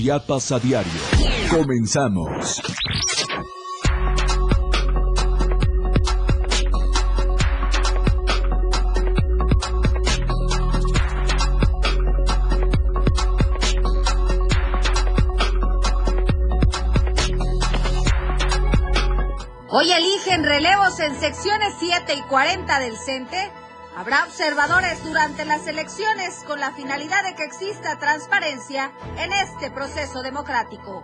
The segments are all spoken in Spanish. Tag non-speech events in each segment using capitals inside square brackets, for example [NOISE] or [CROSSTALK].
Chiapas a diario. Comenzamos. Hoy eligen relevos en secciones 7 y 40 del CENTE. Habrá observadores durante las elecciones con la finalidad de que exista transparencia en este proceso democrático.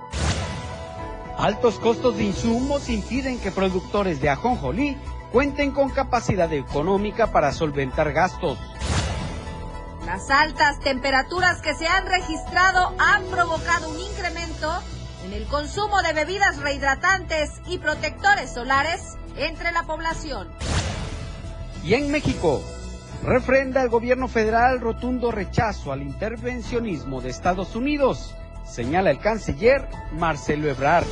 Altos costos de insumos impiden que productores de ajonjolí cuenten con capacidad económica para solventar gastos. Las altas temperaturas que se han registrado han provocado un incremento en el consumo de bebidas rehidratantes y protectores solares entre la población. Y en México, refrenda el gobierno federal rotundo rechazo al intervencionismo de Estados Unidos, señala el canciller Marcelo Ebrard.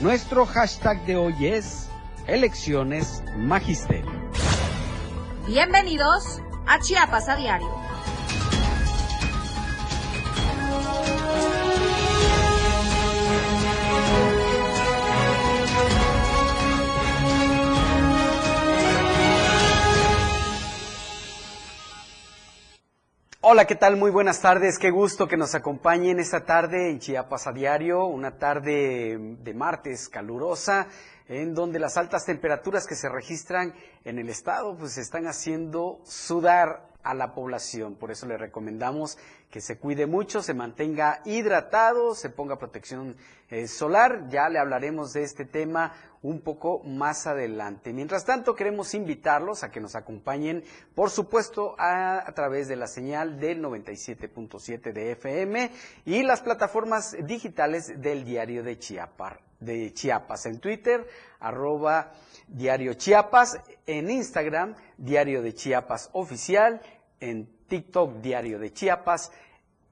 Nuestro hashtag de hoy es Elecciones Magisterio. Bienvenidos a Chiapas a Diario. Hola, ¿qué tal? Muy buenas tardes. Qué gusto que nos acompañen esta tarde en Chiapas a diario, una tarde de martes calurosa, en donde las altas temperaturas que se registran en el estado pues están haciendo sudar a la población. Por eso le recomendamos que se cuide mucho, se mantenga hidratado, se ponga protección eh, solar. Ya le hablaremos de este tema un poco más adelante. Mientras tanto, queremos invitarlos a que nos acompañen, por supuesto, a, través de la señal del 97.7 de FM y las plataformas digitales del diario de Chiapas, de Chiapas en Twitter, arroba diario Chiapas, en Instagram, diario de Chiapas oficial, en TikTok, diario de Chiapas,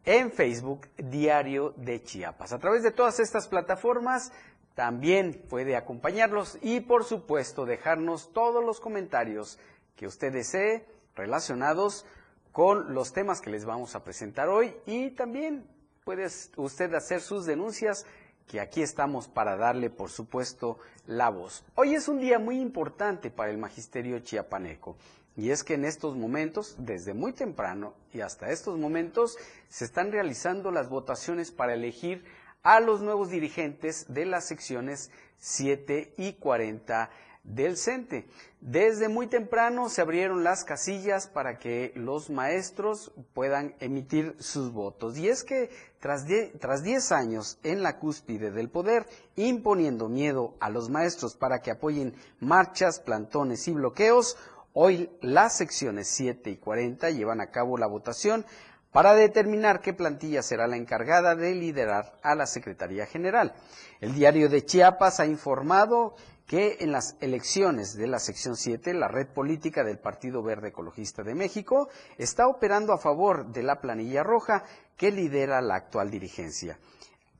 en Facebook, diario de Chiapas. A través de todas estas plataformas, también puede acompañarlos y por supuesto dejarnos todos los comentarios que usted desee relacionados con los temas que les vamos a presentar hoy y también puede usted hacer sus denuncias que aquí estamos para darle por supuesto la voz. Hoy es un día muy importante para el magisterio chiapaneco. Y es que en estos momentos, desde muy temprano y hasta estos momentos, se están realizando las votaciones para elegir a los nuevos dirigentes de las secciones 7 y 40 del CENTE. Desde muy temprano se abrieron las casillas para que los maestros puedan emitir sus votos. Y es que tras 10 años en la cúspide del poder, imponiendo miedo a los maestros para que apoyen marchas, plantones y bloqueos, hoy las secciones 7 y 40 llevan a cabo la votación para determinar qué plantilla será la encargada de liderar a la Secretaría General. El diario de Chiapas ha informado que en las elecciones de la sección 7, la red política del Partido Verde Ecologista de México está operando a favor de la planilla roja que lidera la actual dirigencia.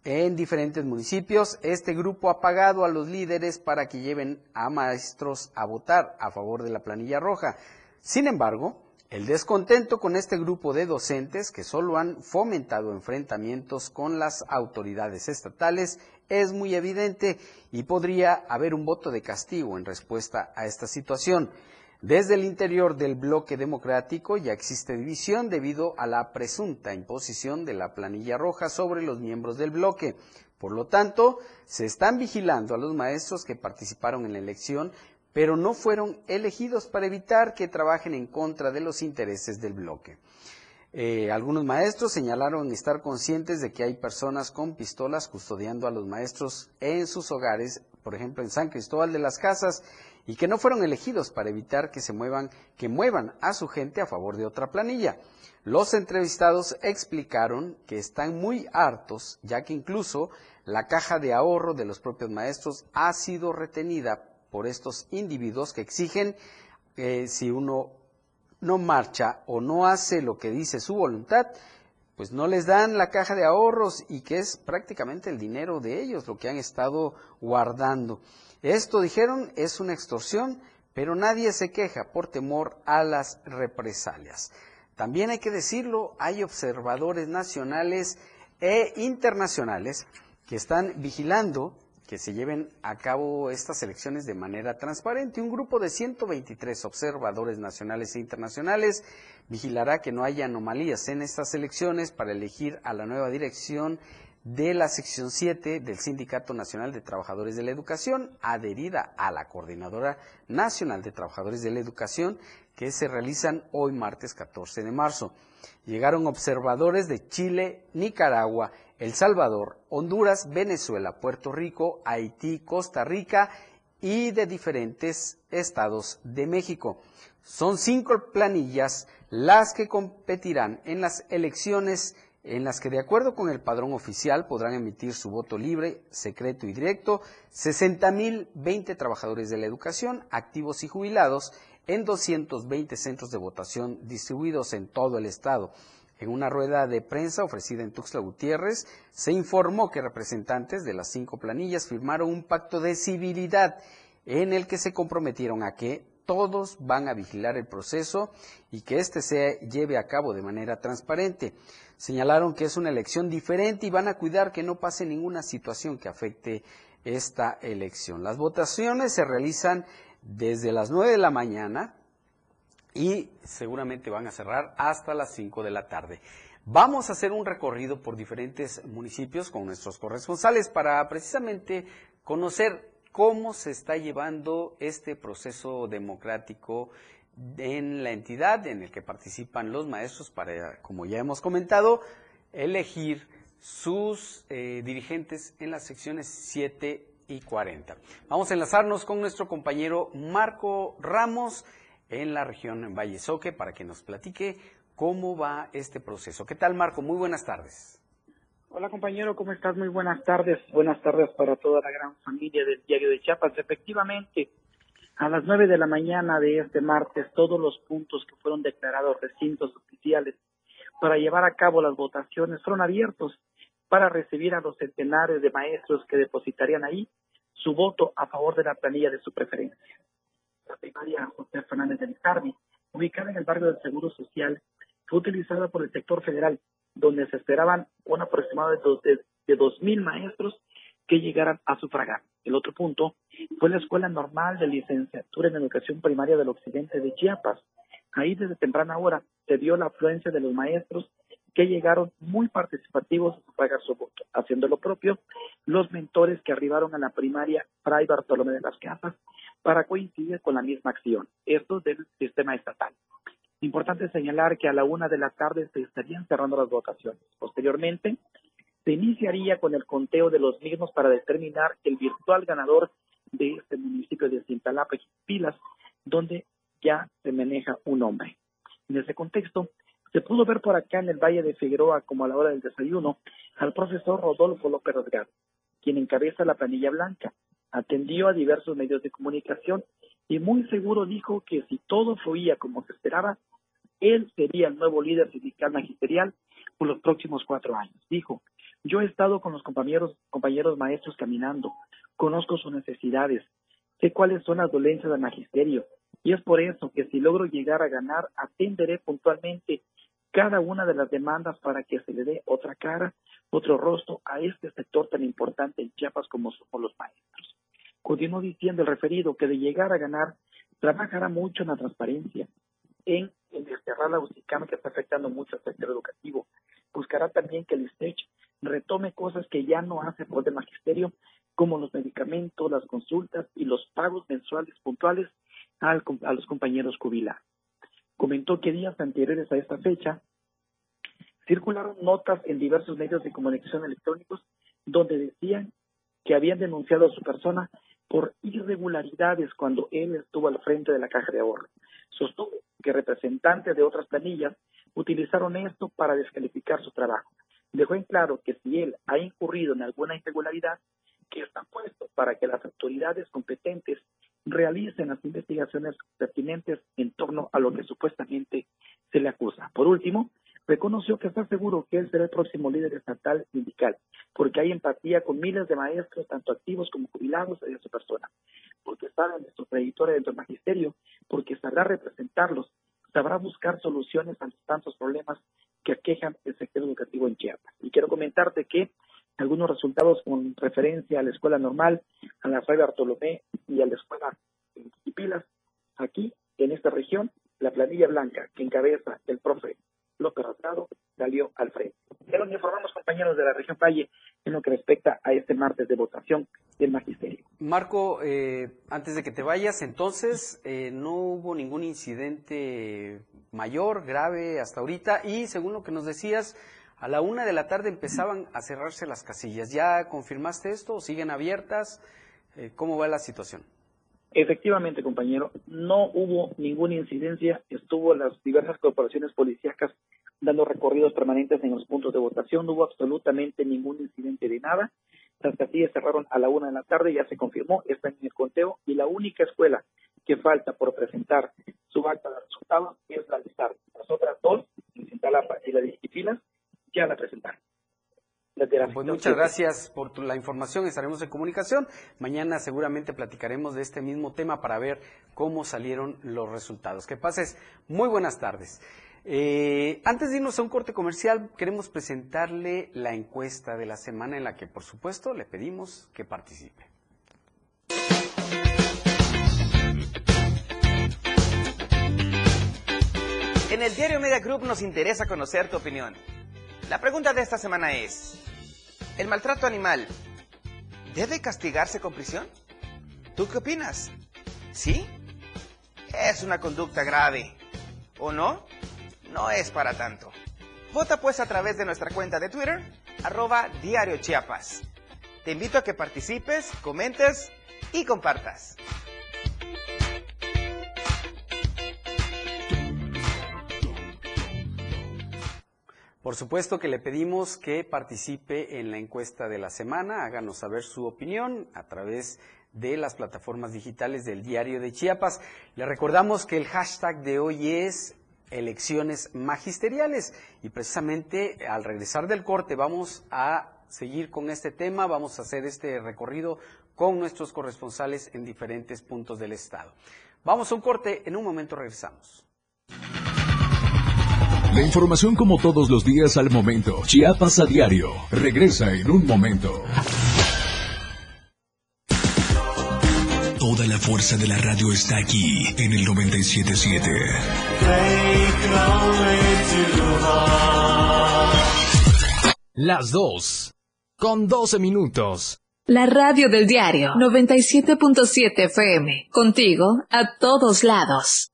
En diferentes municipios, este grupo ha pagado a los líderes para que lleven a maestros a votar a favor de la planilla roja. Sin embargo, el descontento con este grupo de docentes que solo han fomentado enfrentamientos con las autoridades estatales es muy evidente y podría haber un voto de castigo en respuesta a esta situación. Desde el interior del bloque democrático ya existe división debido a la presunta imposición de la planilla roja sobre los miembros del bloque. Por lo tanto, se están vigilando a los maestros que participaron en la elección pero no fueron elegidos para evitar que trabajen en contra de los intereses del bloque. Eh, algunos maestros señalaron estar conscientes de que hay personas con pistolas custodiando a los maestros en sus hogares, por ejemplo en San Cristóbal de las Casas, y que no fueron elegidos para evitar que se muevan, que muevan a su gente a favor de otra planilla. Los entrevistados explicaron que están muy hartos, ya que incluso la caja de ahorro de los propios maestros ha sido retenida por estos individuos que exigen que si uno no marcha o no hace lo que dice su voluntad, pues no les dan la caja de ahorros y que es prácticamente el dinero de ellos lo que han estado guardando. Esto, dijeron, es una extorsión, pero nadie se queja por temor a las represalias. También hay que decirlo, hay observadores nacionales e internacionales que están vigilando que se lleven a cabo estas elecciones de manera transparente. Un grupo de 123 observadores nacionales e internacionales vigilará que no haya anomalías en estas elecciones para elegir a la nueva dirección de la sección 7 del Sindicato Nacional de Trabajadores de la Educación, adherida a la Coordinadora Nacional de Trabajadores de la Educación, que se realizan hoy martes 14 de marzo. Llegaron observadores de Chile, Nicaragua, El Salvador, Honduras, Venezuela, Puerto Rico, Haití, Costa Rica y de diferentes estados de México. Son cinco planillas las que competirán en las elecciones en las que de acuerdo con el padrón oficial podrán emitir su voto libre, secreto y directo 60.020 trabajadores de la educación, activos y jubilados, en 220 centros de votación distribuidos en todo el estado. En una rueda de prensa ofrecida en Tuxtla Gutiérrez, se informó que representantes de las cinco planillas firmaron un pacto de civilidad en el que se comprometieron a que todos van a vigilar el proceso y que éste se lleve a cabo de manera transparente. Señalaron que es una elección diferente y van a cuidar que no pase ninguna situación que afecte esta elección. Las votaciones se realizan desde las 9 de la mañana y seguramente van a cerrar hasta las 5 de la tarde. Vamos a hacer un recorrido por diferentes municipios con nuestros corresponsales para precisamente conocer cómo se está llevando este proceso democrático en la entidad en el que participan los maestros para, como ya hemos comentado, elegir sus eh, dirigentes en las secciones 7 y 40. Vamos a enlazarnos con nuestro compañero Marco Ramos en la región Valle Soque para que nos platique cómo va este proceso. ¿Qué tal, Marco? Muy buenas tardes. Hola compañero, ¿cómo estás? Muy buenas tardes. Buenas tardes para toda la gran familia del Diario de Chiapas. Efectivamente, a las nueve de la mañana de este martes, todos los puntos que fueron declarados recintos oficiales para llevar a cabo las votaciones fueron abiertos para recibir a los centenares de maestros que depositarían ahí su voto a favor de la planilla de su preferencia. La primaria José Fernández del Carmen, ubicada en el barrio del Seguro Social, fue utilizada por el sector federal, donde se esperaban un aproximado de, de, dos mil maestros que llegaran a sufragar. El otro punto fue la Escuela Normal de Licenciatura en Educación Primaria del Occidente de Chiapas. Ahí desde temprana hora se dio la afluencia de los maestros que llegaron muy participativos a pagar su voto, haciendo lo propio los mentores que arribaron a la primaria Fray Bartolomé de las Casas para coincidir con la misma acción, esto del sistema estatal. Importante señalar que a la una de la tarde se estarían cerrando las votaciones. Posteriormente, se iniciaría con el conteo de los mismos para determinar el virtual ganador de este municipio de Cintalapa Pilas, donde ya se maneja un hombre. En ese contexto, se pudo ver por acá en el Valle de Figueroa, como a la hora del desayuno, al profesor Rodolfo López Rasgar, quien encabeza la planilla blanca. Atendió a diversos medios de comunicación y muy seguro dijo que si todo fluía como se esperaba, él sería el nuevo líder sindical magisterial por los próximos cuatro años. Dijo, yo he estado con los compañeros, compañeros maestros caminando, conozco sus necesidades, sé cuáles son las dolencias del magisterio, y es por eso que si logro llegar a ganar, atenderé puntualmente cada una de las demandas para que se le dé otra cara, otro rostro a este sector tan importante en Chiapas como somos los maestros. Continuó diciendo el referido que de llegar a ganar, trabajará mucho en la transparencia, en, desterrar la UCICAM que está afectando mucho al sector educativo. Buscará también que el STECH retome cosas que ya no hace por el magisterio, como los medicamentos, las consultas y los pagos mensuales puntuales a los compañeros jubilados comentó que días anteriores a esta fecha circularon notas en diversos medios de comunicación electrónicos donde decían que habían denunciado a su persona por irregularidades cuando él estuvo al frente de la caja de ahorro. Sostuvo que representantes de otras planillas utilizaron esto para descalificar su trabajo. Dejó en claro que si él ha incurrido en alguna irregularidad, que está puesto para que las autoridades competentes realicen las investigaciones pertinentes en torno a lo que supuestamente se le acusa. Por último, reconoció que está seguro que él será el próximo líder estatal sindical, porque hay empatía con miles de maestros, tanto activos como jubilados, de su persona, porque saben de su trayectoria dentro del magisterio, porque sabrá representarlos, sabrá buscar soluciones a tantos problemas que aquejan el sector educativo en Chiapas. Y quiero comentarte que algunos resultados con referencia a la escuela normal, a la Fray Bartolomé y a la escuela Pilas, aquí en esta región, la planilla blanca que encabeza el profe López Rasgado salió al frente. Ya nos informamos, compañeros de la región Valle, en lo que respecta a este martes de votación del magisterio. Marco, eh, antes de que te vayas, entonces, eh, no hubo ningún incidente mayor, grave hasta ahorita, y según lo que nos decías, a la una de la tarde empezaban a cerrarse las casillas. ¿Ya confirmaste esto? ¿Siguen abiertas? Eh, ¿Cómo va la situación? Efectivamente, compañero, no hubo ninguna incidencia. Estuvo las diversas corporaciones policíacas dando recorridos permanentes en los puntos de votación. No hubo absolutamente ningún incidente de nada. Las casillas cerraron a la una de la tarde, ya se confirmó, está en el conteo y la única escuela que falta por presentar su acta de resultados es la de. Las otras dos, la Cintalapa y la de Iquipilas, ya la presentaron. Pues muchas gracias por la información, estaremos en comunicación. Mañana seguramente platicaremos de este mismo tema para ver cómo salieron los resultados. Que pases muy buenas tardes. Eh, antes de irnos a un corte comercial, queremos presentarle la encuesta de la semana en la que, por supuesto, le pedimos que participe. En el diario Media Group nos interesa conocer tu opinión. La pregunta de esta semana es, ¿el maltrato animal debe castigarse con prisión? ¿Tú qué opinas? ¿Sí? Es una conducta grave. ¿O no? no es para tanto. Vota pues a través de nuestra cuenta de Twitter, arroba Diario Chiapas. Te invito a que participes, comentes y compartas. Por supuesto que le pedimos que participe en la encuesta de la semana, háganos saber su opinión a través de las plataformas digitales del Diario de Chiapas. Le recordamos que el hashtag de hoy es elecciones magisteriales. Y precisamente al regresar del corte vamos a seguir con este tema, vamos a hacer este recorrido con nuestros corresponsales en diferentes puntos del estado. Vamos a un corte, en un momento regresamos. La información como todos los días al momento. Chiapas a diario. Regresa en un momento. Toda la fuerza de la radio está aquí en el 977. Las dos. Con 12 minutos. La radio del diario 97.7 FM. Contigo a todos lados.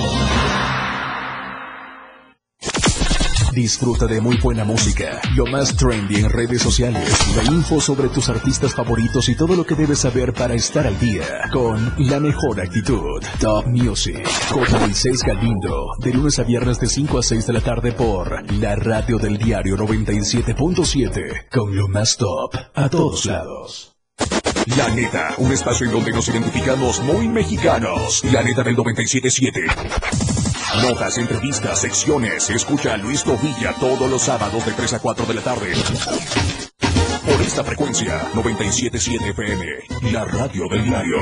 Disfruta de muy buena música, lo más trendy en redes sociales, la info sobre tus artistas favoritos y todo lo que debes saber para estar al día con la mejor actitud. Top Music con Moisés Galindo, de lunes a viernes de 5 a 6 de la tarde por la radio del diario 97.7 con lo más top a todos lados. La neta, un espacio en donde nos identificamos muy mexicanos. La neta del 97.7. Notas, entrevistas, secciones. Escucha a Luis Tovilla todos los sábados de 3 a 4 de la tarde. Por esta frecuencia, 977 FM, la radio del diario.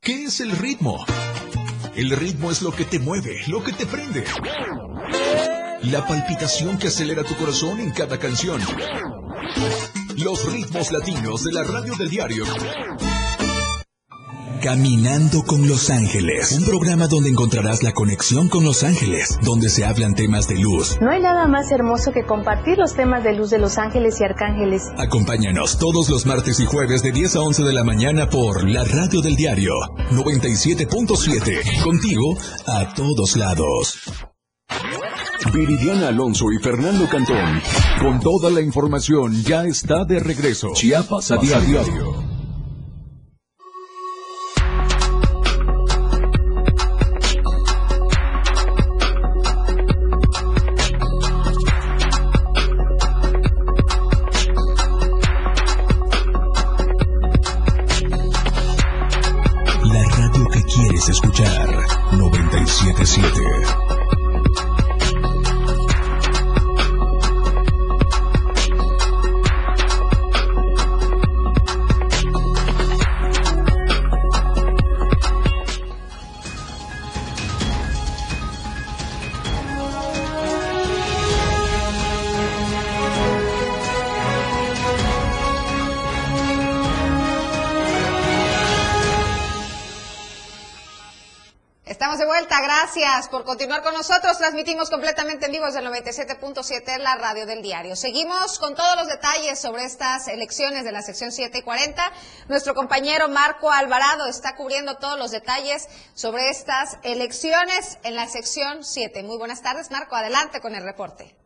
¿Qué es el ritmo? El ritmo es lo que te mueve, lo que te prende. La palpitación que acelera tu corazón en cada canción. Los ritmos latinos de la radio del diario. Caminando con Los Ángeles, un programa donde encontrarás la conexión con Los Ángeles, donde se hablan temas de luz. No hay nada más hermoso que compartir los temas de luz de Los Ángeles y Arcángeles. Acompáñanos todos los martes y jueves de 10 a 11 de la mañana por la radio del diario 97.7, contigo a todos lados. Viridiana Alonso y Fernando Cantón, con toda la información ya está de regreso. Chiapas a diario. Gracias por continuar con nosotros. Transmitimos completamente en vivo desde el 97.7, la radio del diario. Seguimos con todos los detalles sobre estas elecciones de la sección 7 y 40. Nuestro compañero Marco Alvarado está cubriendo todos los detalles sobre estas elecciones en la sección 7. Muy buenas tardes, Marco. Adelante con el reporte.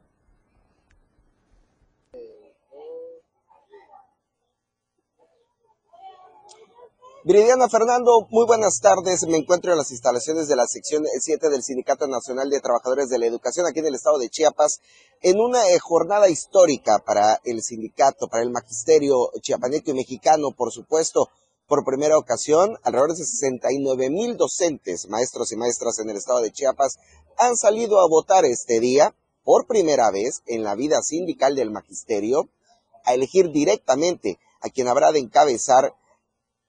Viridiana Fernando, muy buenas tardes. Me encuentro en las instalaciones de la sección 7 del Sindicato Nacional de Trabajadores de la Educación aquí en el estado de Chiapas, en una eh, jornada histórica para el sindicato, para el magisterio chiapaneco y mexicano, por supuesto. Por primera ocasión, alrededor de 69 mil docentes, maestros y maestras en el estado de Chiapas han salido a votar este día, por primera vez en la vida sindical del magisterio, a elegir directamente a quien habrá de encabezar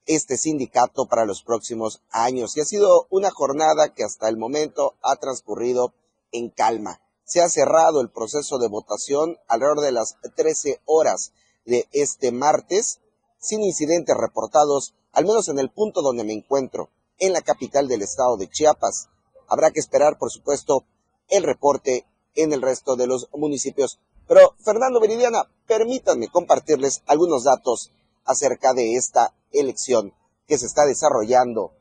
este sindicato para los próximos años. Y ha sido una jornada que hasta el momento ha transcurrido en calma. Se ha cerrado el proceso de votación alrededor de las 13 horas de este martes, sin incidentes reportados, al menos en el punto donde me encuentro, en la capital del estado de Chiapas. Habrá que esperar, por supuesto, el reporte en el resto de los municipios. Pero, Fernando Meridiana, permítanme compartirles algunos datos acerca de esta elección que se está desarrollando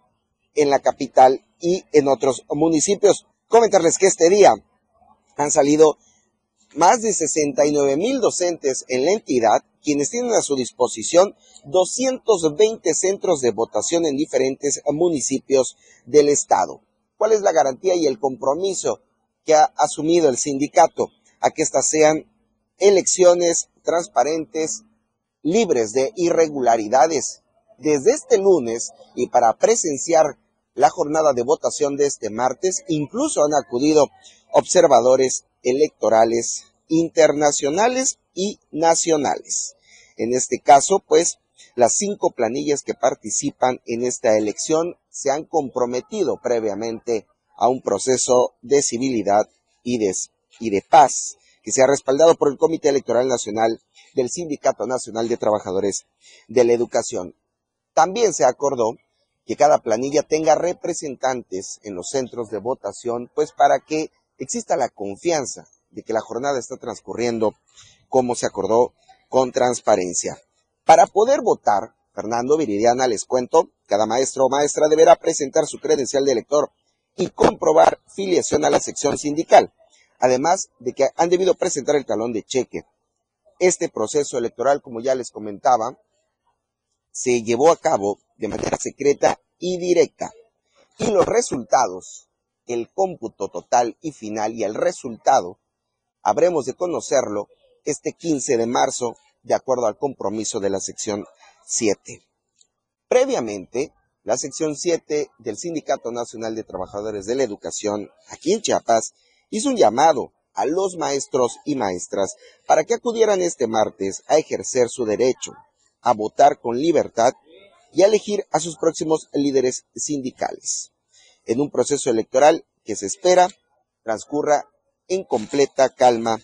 en la capital y en otros municipios. Comentarles que este día han salido más de 69 mil docentes en la entidad, quienes tienen a su disposición 220 centros de votación en diferentes municipios del estado. ¿Cuál es la garantía y el compromiso que ha asumido el sindicato a que estas sean elecciones transparentes, libres de irregularidades. Desde este lunes y para presenciar la jornada de votación de este martes, incluso han acudido observadores electorales internacionales y nacionales. En este caso, pues, las cinco planillas que participan en esta elección se han comprometido previamente a un proceso de civilidad y de, y de paz que se ha respaldado por el Comité Electoral Nacional del Sindicato Nacional de Trabajadores de la Educación. También se acordó que cada planilla tenga representantes en los centros de votación, pues para que exista la confianza de que la jornada está transcurriendo como se acordó con transparencia. Para poder votar, Fernando Viridiana, les cuento, cada maestro o maestra deberá presentar su credencial de elector y comprobar filiación a la sección sindical, además de que han debido presentar el talón de cheque este proceso electoral, como ya les comentaba, se llevó a cabo de manera secreta y directa. Y los resultados, el cómputo total y final y el resultado, habremos de conocerlo este 15 de marzo, de acuerdo al compromiso de la sección 7. Previamente, la sección 7 del Sindicato Nacional de Trabajadores de la Educación, aquí en Chiapas, hizo un llamado a los maestros y maestras para que acudieran este martes a ejercer su derecho, a votar con libertad y a elegir a sus próximos líderes sindicales, en un proceso electoral que se espera transcurra en completa calma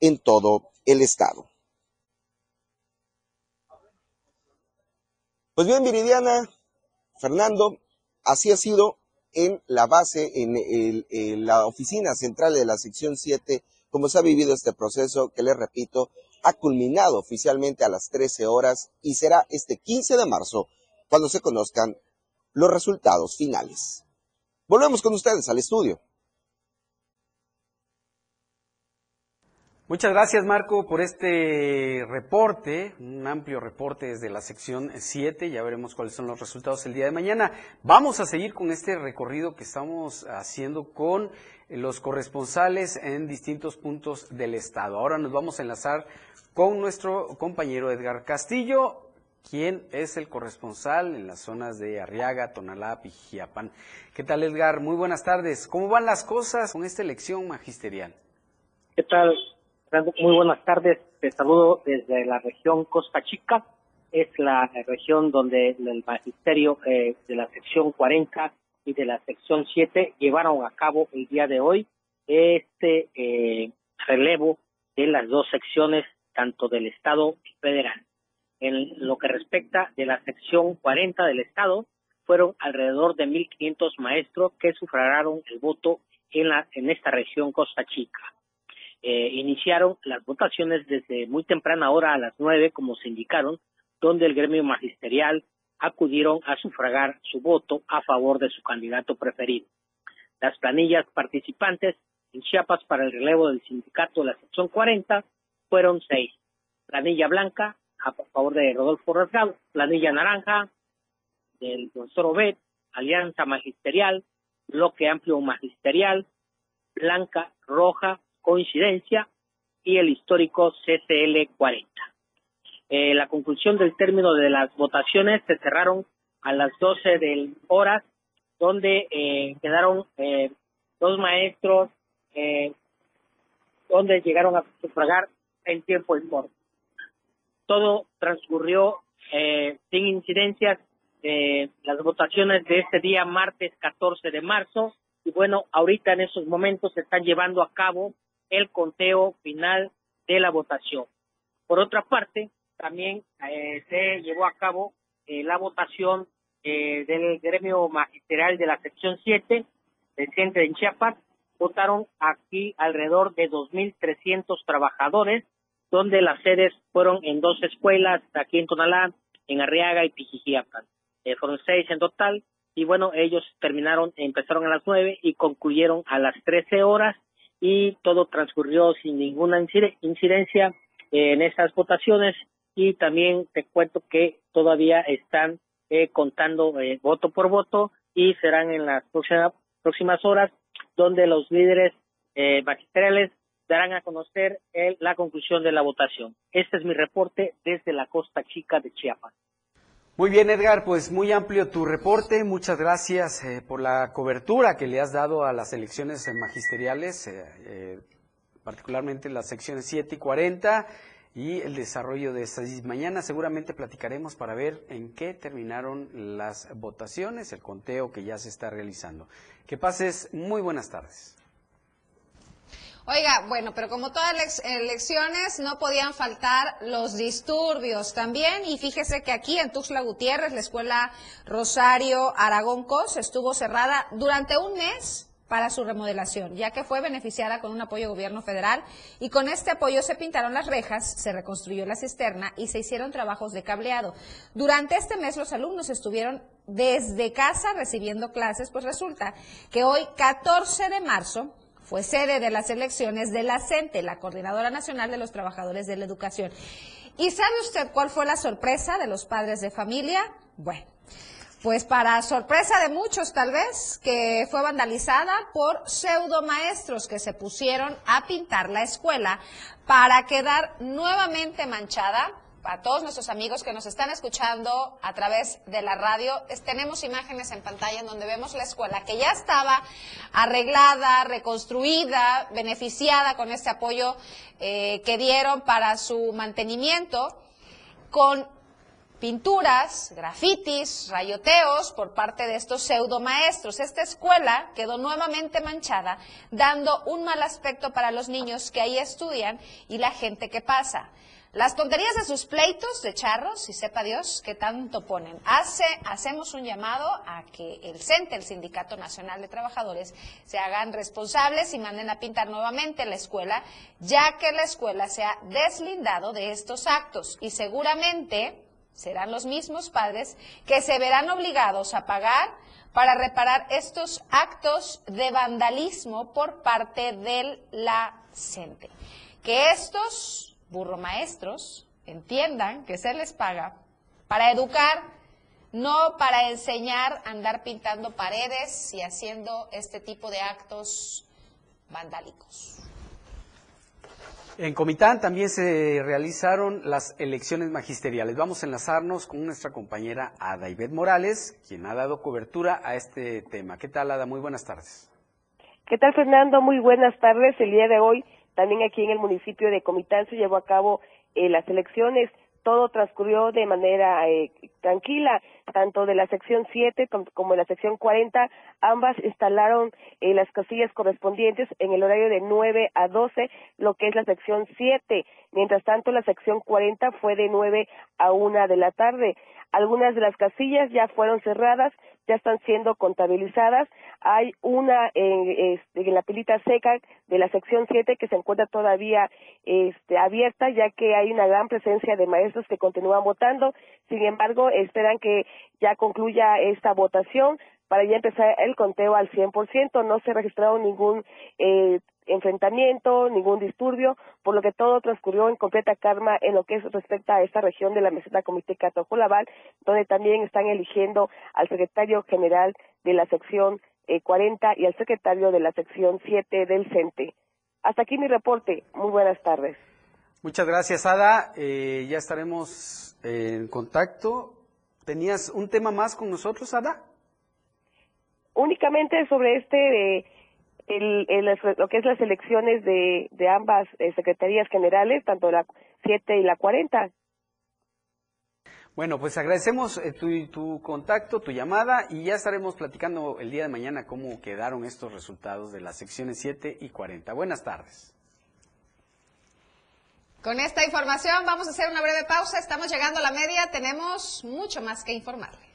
en todo el estado. Pues bien, Viridiana, Fernando, así ha sido en la base, en, la oficina central de la sección 7, como se ha vivido este proceso que les repito, ha culminado oficialmente a las 13 horas y será este 15 de marzo cuando se conozcan los resultados finales. Volvemos con ustedes al estudio. Muchas gracias Marco por este reporte, un amplio reporte desde la sección 7, ya veremos cuáles son los resultados el día de mañana. Vamos a seguir con este recorrido que estamos haciendo con los corresponsales en distintos puntos del estado. Ahora nos vamos a enlazar con nuestro compañero Edgar Castillo, quien es el corresponsal en las zonas de Arriaga, Tonalá, y Jiapan. ¿Qué tal Edgar? Muy buenas tardes. ¿Cómo van las cosas con esta elección magisterial? ¿Qué tal? Muy buenas tardes. Te saludo desde la región Costa Chica. Es la región donde el magisterio eh, de la sección 40 y de la sección 7 llevaron a cabo el día de hoy este eh, relevo de las dos secciones, tanto del Estado federal. En lo que respecta de la sección 40 del Estado, fueron alrededor de 1.500 maestros que sufragaron el voto en, la, en esta región Costa Chica. Eh, iniciaron las votaciones desde muy temprana hora a las 9, como se indicaron, donde el gremio magisterial acudieron a sufragar su voto a favor de su candidato preferido. Las planillas participantes en Chiapas para el relevo del sindicato de la sección 40 fueron seis. Planilla blanca a favor de Rodolfo Rasgado, planilla naranja del profesor Obed, Alianza Magisterial, Bloque Amplio Magisterial, blanca, roja, coincidencia y el histórico CCL 40. Eh, la conclusión del término de las votaciones se cerraron a las 12 del horas, donde eh, quedaron eh, dos maestros, donde llegaron a sufragar en tiempo y forma. Todo transcurrió sin incidencias las votaciones de este día, martes 14 de marzo, y bueno, ahorita en esos momentos se están llevando a cabo el conteo final de la votación. Por otra parte, también eh, se llevó a cabo eh, la votación eh, del gremio magisterial de la sección 7 del centro en Chiapas. Votaron aquí alrededor de 2.300 trabajadores, donde las sedes fueron en dos escuelas, aquí en Tonalá, en Arriaga y Pijijiapan. fueron seis en total, y bueno, ellos terminaron, empezaron a las 9 y concluyeron a las 13 horas, y todo transcurrió sin ninguna incidencia en esas votaciones y también te cuento que todavía están eh, contando eh, voto por voto y serán en las próximas horas donde los líderes eh, magisteriales darán a conocer la conclusión de la votación. Este es mi reporte desde la Costa Chica de Chiapas. Muy bien, Edgar, pues muy amplio tu reporte. Muchas gracias por la cobertura que le has dado a las elecciones magisteriales, particularmente las secciones 7 y 40 y el desarrollo de estas. Mañana seguramente platicaremos para ver en qué terminaron las votaciones, el conteo que ya se está realizando. Que pases muy buenas tardes. Oiga, bueno, pero como todas las elecciones no podían faltar los disturbios también. Y fíjese que aquí en Tuxtla Gutiérrez la escuela Rosario Aragón Cos estuvo cerrada durante un mes para su remodelación, ya que fue beneficiada con un apoyo gobierno federal. Y con este apoyo se pintaron las rejas, se reconstruyó la cisterna y se hicieron trabajos de cableado. Durante este mes los alumnos estuvieron desde casa recibiendo clases, pues resulta que hoy 14 de marzo fue sede de las elecciones de la CENTE, la Coordinadora Nacional de los Trabajadores de la Educación. ¿Y sabe usted cuál fue la sorpresa de los padres de familia? Bueno, pues para sorpresa de muchos tal vez, que fue vandalizada por pseudo maestros que se pusieron a pintar la escuela para quedar nuevamente manchada. Para todos nuestros amigos que nos están escuchando a través de la radio, tenemos imágenes en pantalla en donde vemos la escuela que ya estaba arreglada, reconstruida, beneficiada con este apoyo eh, que dieron para su mantenimiento, con pinturas, grafitis, rayoteos por parte de estos pseudo maestros. Esta escuela quedó nuevamente manchada, dando un mal aspecto para los niños que ahí estudian y la gente que pasa. Las tonterías de sus pleitos de charros, y sepa Dios que tanto ponen. Hace, hacemos un llamado a que el CENTE, el Sindicato Nacional de Trabajadores, se hagan responsables y manden a pintar nuevamente la escuela, ya que la escuela se ha deslindado de estos actos. Y seguramente serán los mismos padres que se verán obligados a pagar para reparar estos actos de vandalismo por parte de la CENTE. Que estos burromaestros entiendan que se les paga para educar, no para enseñar a andar pintando paredes y haciendo este tipo de actos vandálicos. En Comitán también se realizaron las elecciones magisteriales. Vamos a enlazarnos con nuestra compañera Ada Ivette Morales, quien ha dado cobertura a este tema. ¿Qué tal, Ada? Muy buenas tardes. ¿Qué tal, Fernando? Muy buenas tardes. El día de hoy, también aquí en el municipio de Comitán se llevó a cabo eh, las elecciones todo transcurrió de manera eh, tranquila, tanto de la sección 7 como de la sección 40, ambas instalaron eh, las casillas correspondientes en el horario de 9 a 12, lo que es la sección 7. Mientras tanto, la sección 40 fue de 9 a 1 de la tarde. Algunas de las casillas ya fueron cerradas, ya están siendo contabilizadas. Hay una en, este, en la pilita seca de la sección 7 que se encuentra todavía este, abierta, ya que hay una gran presencia de maestros que continúan votando. Sin embargo, esperan que ya concluya esta votación para ya empezar el conteo al 100%. No se ha registrado ningún eh, enfrentamiento, ningún disturbio, por lo que todo transcurrió en completa calma en lo que es respecta a esta región de la meseta Comiteca Tojolabal, donde también están eligiendo al secretario general de la sección 40 eh, y al secretario de la sección 7 del CENTE. Hasta aquí mi reporte. Muy buenas tardes. Muchas gracias, Ada. Eh, ya estaremos en contacto. ¿Tenías un tema más con nosotros, Ada? Únicamente sobre este el, lo que es las elecciones de, de ambas eh, secretarías generales, tanto la 7 y la 40. Bueno, pues agradecemos eh, tu, tu, contacto, tu llamada y ya estaremos platicando el día de mañana cómo quedaron estos resultados de las secciones 7 y 40. Buenas tardes. Con esta información vamos a hacer una breve pausa. Estamos llegando a la media. Tenemos mucho más que informarle.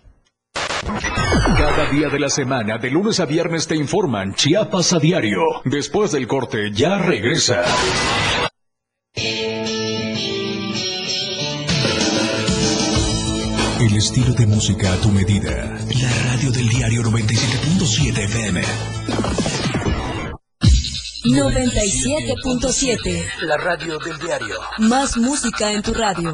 Cada día de la semana, de lunes a viernes, te informan Chiapas a diario. Después del corte, ya regresa. El estilo de música a tu medida. La radio del diario 97.7 FM. 97.7. La radio del diario. Más música en tu radio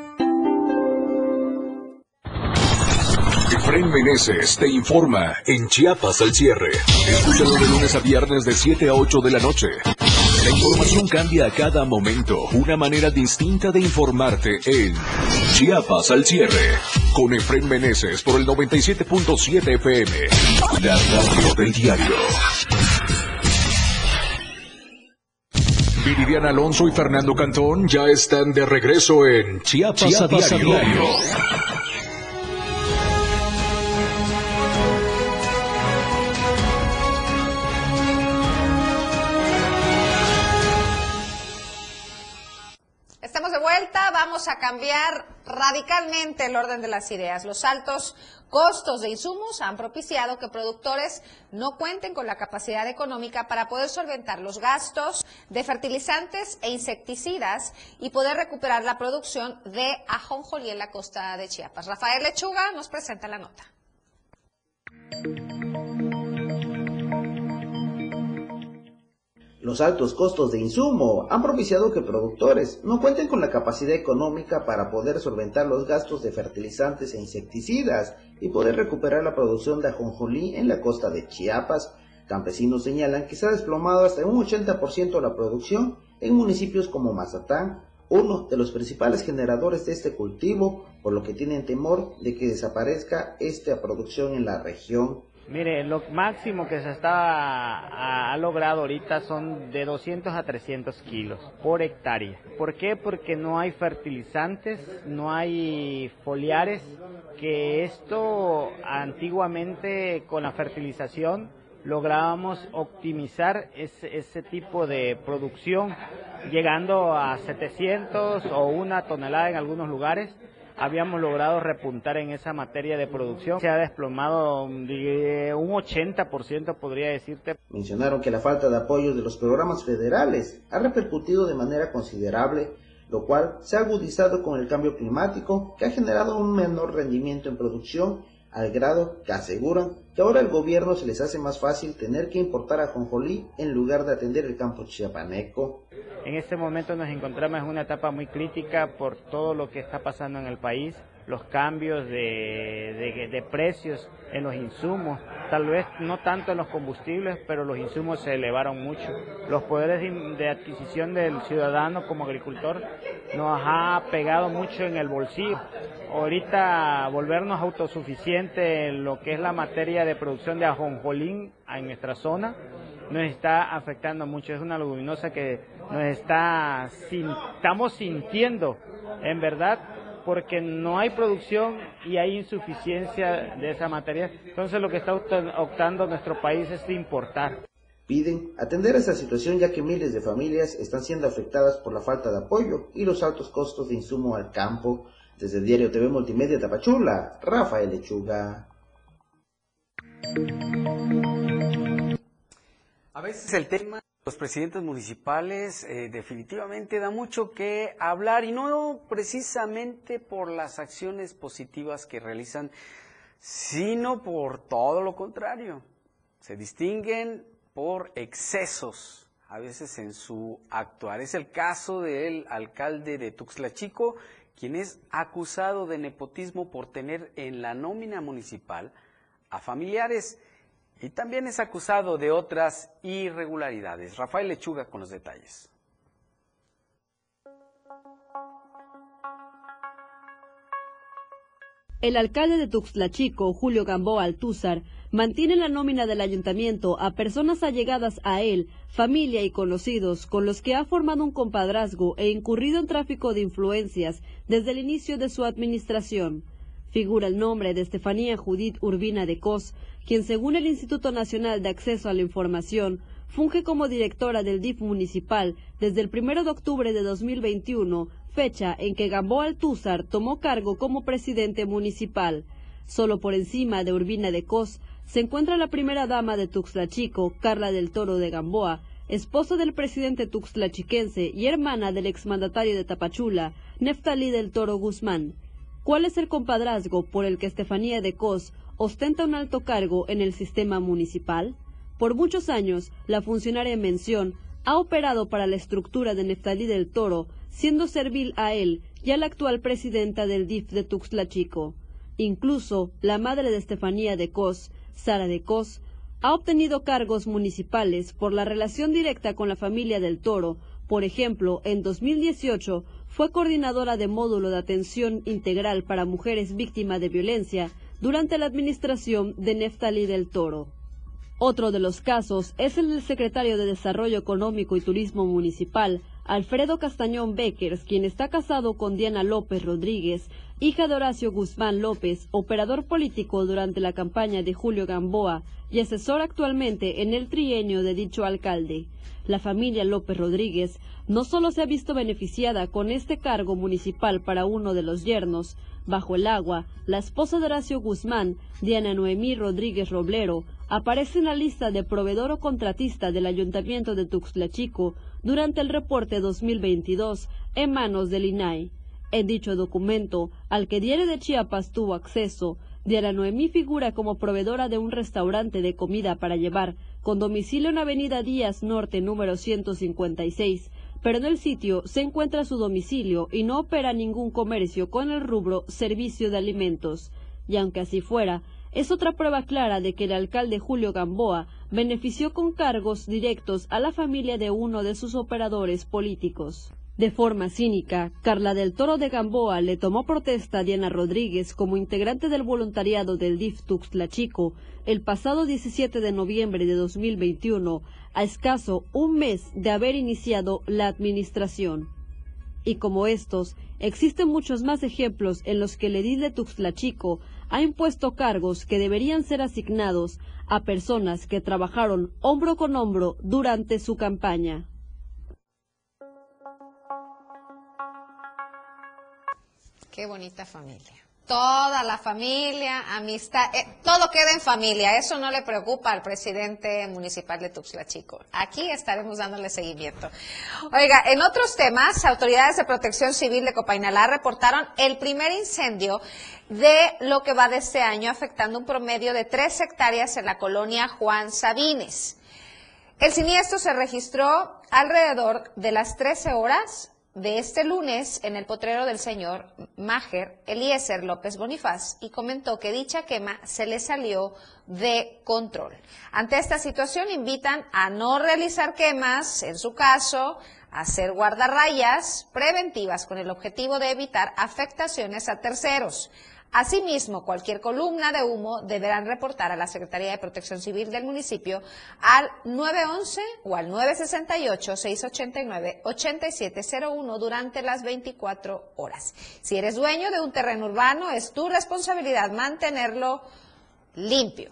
Efren Meneses te informa en Chiapas al cierre. Escúchalo de lunes a viernes de 7 a 8 de la noche. La información cambia a cada momento. Una manera distinta de informarte en Chiapas al cierre. Con Efren Meneses por el 97.7 FM. La radio del diario. Viridiana Alonso y Fernando Cantón ya están de regreso en Chiapas, a diario. vamos a cambiar radicalmente el orden de las ideas. Los altos costos de insumos han propiciado que productores no cuenten con la capacidad económica para poder solventar los gastos de fertilizantes e insecticidas y poder recuperar la producción de ajonjolí en la costa de Chiapas. Rafael Lechuga nos presenta la nota. Los altos costos de insumo han propiciado que productores no cuenten con la capacidad económica para poder solventar los gastos de fertilizantes e insecticidas y poder recuperar la producción de ajonjolí en la costa de Chiapas. Campesinos señalan que se ha desplomado hasta un 80% la producción en municipios como Mazatán, uno de los principales generadores de este cultivo, por lo que tienen temor de que desaparezca esta producción en la región. Mire, lo máximo que se está ha, logrado ahorita son de 200 a 300 kilos por hectárea. ¿Por qué? Porque no hay fertilizantes, no hay foliares, que esto antiguamente con la fertilización lográbamos optimizar ese, ese tipo de producción, llegando a 700 o una tonelada en algunos lugares habíamos logrado repuntar en esa materia de producción. Se ha desplomado un 80%, podría decirte. Mencionaron que la falta de apoyo de los programas federales ha repercutido de manera considerable, lo cual se ha agudizado con el cambio climático que ha generado un menor rendimiento en producción al grado que aseguran que ahora el gobierno se les hace más fácil tener que importar a Jonjolí en lugar de atender el campo chiapaneco. En este momento nos encontramos en una etapa muy crítica por todo lo que está pasando en el país, los cambios de, de, precios en los insumos, tal vez no tanto en los combustibles, pero los insumos se elevaron mucho. Los poderes de, adquisición del ciudadano como agricultor nos ha pegado mucho en el bolsillo. Ahorita volvernos autosuficientes en lo que es la materia de producción de ajonjolín en nuestra zona nos está afectando mucho. Es una leguminosa que nos está, estamos sintiendo, en verdad, porque no hay producción y hay insuficiencia de esa materia. Entonces lo que está optando nuestro país es importar. Piden atender esta situación ya que miles de familias están siendo afectadas por la falta de apoyo y los altos costos de insumo al campo. Desde el Diario TV Multimedia Tapachula, Rafael Lechuga. A veces el tema los presidentes municipales eh, definitivamente da mucho que hablar y no precisamente por las acciones positivas que realizan, sino por todo lo contrario. Se distinguen por excesos, a veces en su actuar. Es el caso del alcalde de Tuxtla Chico, quien es acusado de nepotismo por tener en la nómina municipal a familiares y también es acusado de otras irregularidades. Rafael Lechuga con los detalles. El alcalde de Tuxtla Chico, Julio Gamboa Altúzar, mantiene la nómina del ayuntamiento a personas allegadas a él, familia y conocidos, con los que ha formado un compadrazgo e incurrido en tráfico de influencias desde el inicio de su administración. Figura el nombre de Estefanía Judith Urbina de Cos, quien según el Instituto Nacional de Acceso a la Información, funge como directora del DIF municipal desde el 1 de octubre de 2021, fecha en que Gamboa Altúzar tomó cargo como presidente municipal. Solo por encima de Urbina de Cos se encuentra la primera dama de Tuxtla Chico, Carla del Toro de Gamboa, esposa del presidente tuxtlachiquense y hermana del exmandatario de Tapachula, Neftalí del Toro Guzmán. ¿Cuál es el compadrazgo por el que Estefanía de Cos ostenta un alto cargo en el sistema municipal? Por muchos años, la funcionaria en mención ha operado para la estructura de Neftalí del Toro, siendo servil a él y a la actual presidenta del DIF de Tuxtla Chico. Incluso la madre de Estefanía de Cos, Sara de Cos, ha obtenido cargos municipales por la relación directa con la familia del Toro. Por ejemplo, en 2018 fue coordinadora de módulo de atención integral para mujeres víctimas de violencia durante la administración de Neftali del Toro. Otro de los casos es el del secretario de Desarrollo Económico y Turismo Municipal, Alfredo Castañón Beckers, quien está casado con Diana López Rodríguez, hija de Horacio Guzmán López, operador político durante la campaña de Julio Gamboa y asesor actualmente en el trienio de dicho alcalde. La familia López Rodríguez no solo se ha visto beneficiada con este cargo municipal para uno de los yernos, Bajo el agua, la esposa de Horacio Guzmán, Diana Noemí Rodríguez Roblero, aparece en la lista de proveedor o contratista del Ayuntamiento de Tuxtla Chico durante el reporte 2022 en manos del INAI. En dicho documento, al que Diario de Chiapas tuvo acceso, Diana Noemí figura como proveedora de un restaurante de comida para llevar con domicilio en Avenida Díaz Norte número 156, pero en el sitio se encuentra su domicilio y no opera ningún comercio con el rubro servicio de alimentos. Y aunque así fuera, es otra prueba clara de que el alcalde Julio Gamboa benefició con cargos directos a la familia de uno de sus operadores políticos. De forma cínica, Carla del Toro de Gamboa le tomó protesta a Diana Rodríguez como integrante del voluntariado del DIF Tuxtla Chico el pasado 17 de noviembre de 2021, a escaso un mes de haber iniciado la administración. Y como estos, existen muchos más ejemplos en los que el edil de Tuxtla Chico ha impuesto cargos que deberían ser asignados a personas que trabajaron hombro con hombro durante su campaña. Qué bonita familia. Toda la familia, amistad, eh, todo queda en familia. Eso no le preocupa al presidente municipal de Tuxtla Chico. Aquí estaremos dándole seguimiento. Oiga, en otros temas, autoridades de protección civil de Copainalá reportaron el primer incendio de lo que va de este año, afectando un promedio de tres hectáreas en la colonia Juan Sabines. El siniestro se registró alrededor de las 13 horas de este lunes en el potrero del señor Maher Eliezer López Bonifaz y comentó que dicha quema se le salió de control. Ante esta situación invitan a no realizar quemas, en su caso, a hacer guardarrayas preventivas con el objetivo de evitar afectaciones a terceros. Asimismo, cualquier columna de humo deberán reportar a la Secretaría de Protección Civil del municipio al 911 o al 968-689-8701 durante las 24 horas. Si eres dueño de un terreno urbano, es tu responsabilidad mantenerlo limpio.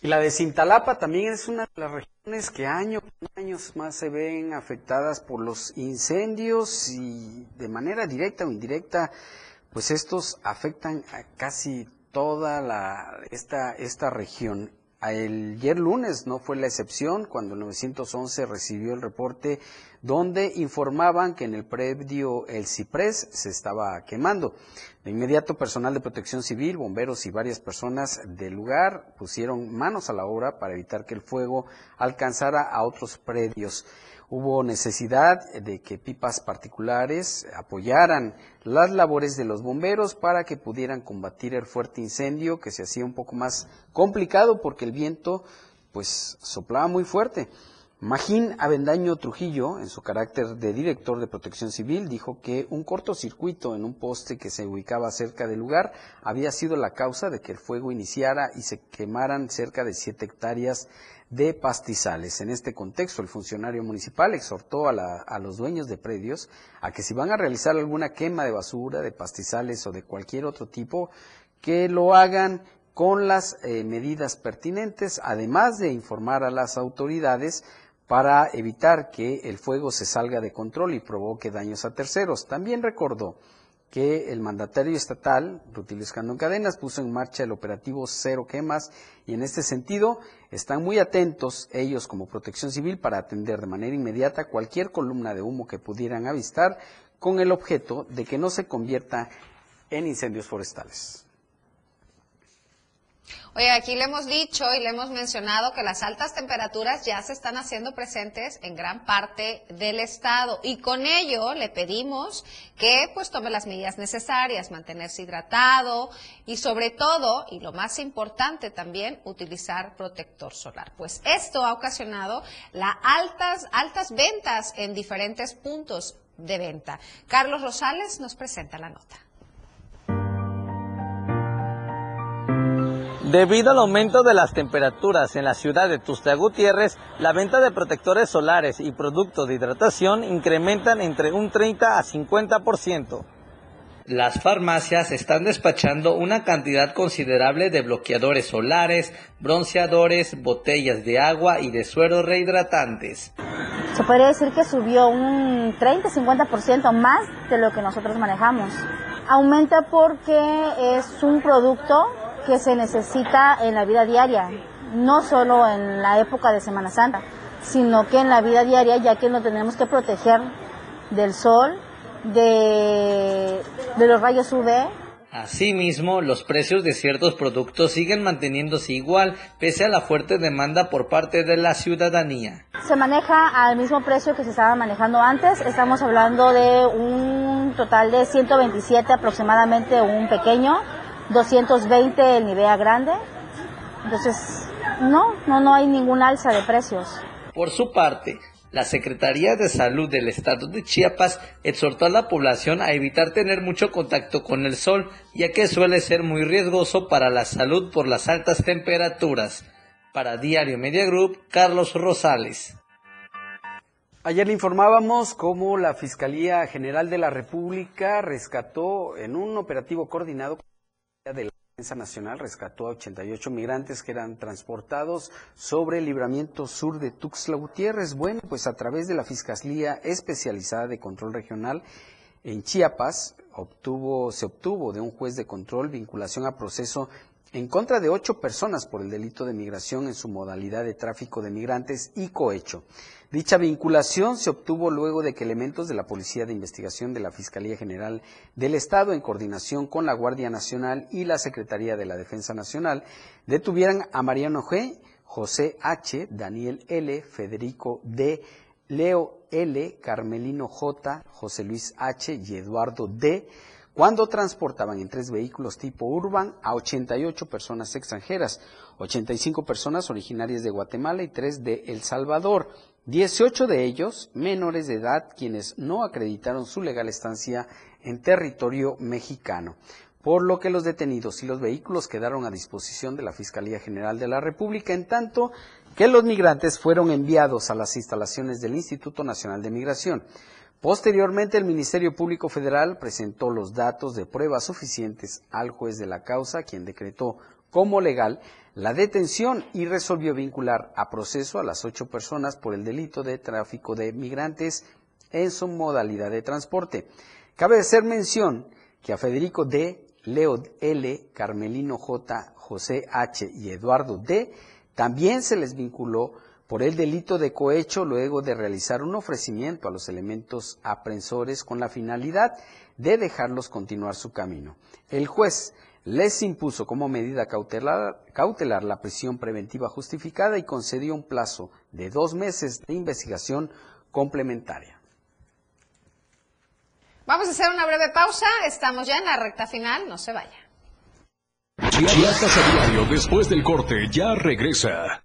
Y la de Cintalapa también es una de las regiones que año con años más se ven afectadas por los incendios y de manera directa o indirecta, pues estos afectan a casi toda la, esta, esta región. Ayer lunes no fue la excepción cuando el 911 recibió el reporte donde informaban que en el predio El Ciprés se estaba quemando. De inmediato personal de protección civil, bomberos y varias personas del lugar pusieron manos a la obra para evitar que el fuego alcanzara a otros predios. Hubo necesidad de que pipas particulares apoyaran las labores de los bomberos para que pudieran combatir el fuerte incendio que se hacía un poco más complicado porque el viento pues soplaba muy fuerte. Magín Avendaño Trujillo, en su carácter de director de protección civil, dijo que un cortocircuito en un poste que se ubicaba cerca del lugar había sido la causa de que el fuego iniciara y se quemaran cerca de siete hectáreas de pastizales. En este contexto, el funcionario municipal exhortó a, a, los dueños de predios a que si van a realizar alguna quema de basura, de pastizales o de cualquier otro tipo, que lo hagan con las eh, medidas pertinentes, además de informar a las autoridades para evitar que el fuego se salga de control y provoque daños a terceros. También recordó que el mandatario estatal, Rutilio Escandón Cadenas, puso en marcha el operativo Cero Quemas y en este sentido están muy atentos ellos como protección civil para atender de manera inmediata cualquier columna de humo que pudieran avistar con el objeto de que no se convierta en incendios forestales. Oye, aquí le hemos dicho y le hemos mencionado que las altas temperaturas ya se están haciendo presentes en gran parte del estado y con ello le pedimos que pues tome las medidas necesarias, mantenerse hidratado y sobre todo, y lo más importante también, utilizar protector solar. Pues esto ha ocasionado las altas, altas ventas en diferentes puntos de venta. Carlos Rosales nos presenta la nota. Debido al aumento de las temperaturas en la ciudad de Tuxtla Gutiérrez, la venta de protectores solares y productos de hidratación incrementan entre un 30 a 50%. Las farmacias están despachando una cantidad considerable de bloqueadores solares, bronceadores, botellas de agua y de sueros rehidratantes. Se podría decir que subió un 30-50% más de lo que nosotros manejamos. Aumenta porque es un producto que se necesita en la vida diaria, no solo en la época de Semana Santa, sino que en la vida diaria, ya que nos tenemos que proteger del sol, de, de los rayos UV. Asimismo, los precios de ciertos productos siguen manteniéndose igual, pese a la fuerte demanda por parte de la ciudadanía. Se maneja al mismo precio que se estaba manejando antes. Estamos hablando de un total de 127 aproximadamente un pequeño, 220 el Nivea grande. Entonces, no, no, no hay ningún alza de precios. Por su parte, la Secretaría de Salud del Estado de Chiapas exhortó a la población a evitar tener mucho contacto con el sol, ya que suele ser muy riesgoso para la salud por las altas temperaturas. Para Diario Media Group, Carlos Rosales. Ayer le informábamos cómo la Fiscalía General de la República rescató en un operativo coordinado de la Defensa Nacional rescató a 88 migrantes que eran transportados sobre el libramiento sur de Tuxtla Gutiérrez. Bueno, pues a través de la Fiscalía Especializada de Control Regional en Chiapas obtuvo, se obtuvo de un juez de control vinculación a proceso en contra de ocho personas por el delito de migración en su modalidad de tráfico de migrantes y cohecho. Dicha vinculación se obtuvo luego de que elementos de la Policía de Investigación de la Fiscalía General del Estado, en coordinación con la Guardia Nacional y la Secretaría de la Defensa Nacional, detuvieran a Mariano G., José H., Daniel L., Federico D., Leo L., Carmelino J., José Luis H. y Eduardo D., cuando transportaban en tres vehículos tipo Urban a 88 personas extranjeras, 85 personas originarias de Guatemala y tres de El Salvador. 18 de ellos menores de edad quienes no acreditaron su legal estancia en territorio mexicano, por lo que los detenidos y los vehículos quedaron a disposición de la Fiscalía General de la República, en tanto que los migrantes fueron enviados a las instalaciones del Instituto Nacional de Migración. Posteriormente, el Ministerio Público Federal presentó los datos de pruebas suficientes al juez de la causa, quien decretó como legal la detención y resolvió vincular a proceso a las ocho personas por el delito de tráfico de migrantes en su modalidad de transporte. Cabe hacer mención que a Federico D., Leo L., Carmelino J., José H. y Eduardo D. también se les vinculó por el delito de cohecho luego de realizar un ofrecimiento a los elementos aprensores con la finalidad de dejarlos continuar su camino. El juez les impuso como medida cautelar, cautelar, la prisión preventiva justificada y concedió un plazo de dos meses de investigación complementaria. Vamos a hacer una breve pausa, estamos ya en la recta final, no se vaya. Chiapas a diario, después del corte, ya regresa.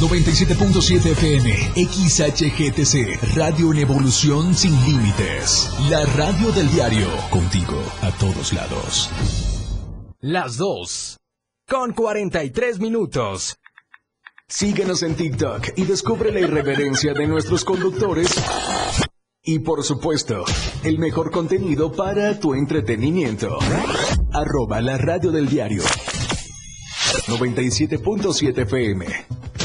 97.7 FM, XHGTC, Radio en Evolución Sin Límites. La radio del diario, contigo a todos lados. Las 2. Con 43 minutos. Síguenos en TikTok y descubre la irreverencia de nuestros conductores. Y por supuesto, el mejor contenido para tu entretenimiento. Arroba la radio del diario. 97.7 FM.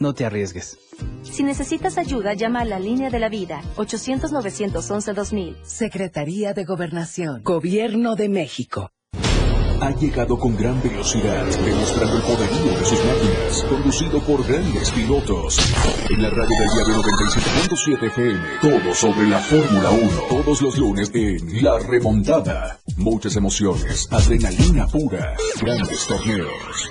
No te arriesgues. Si necesitas ayuda, llama a la línea de la vida, 800-911-2000. Secretaría de Gobernación, Gobierno de México. Ha llegado con gran velocidad, demostrando el poderío de sus máquinas, conducido por grandes pilotos. En la radio del diario 97.7 FM, todo sobre la Fórmula 1, todos los lunes en La Remontada. Muchas emociones, adrenalina pura, grandes torneos.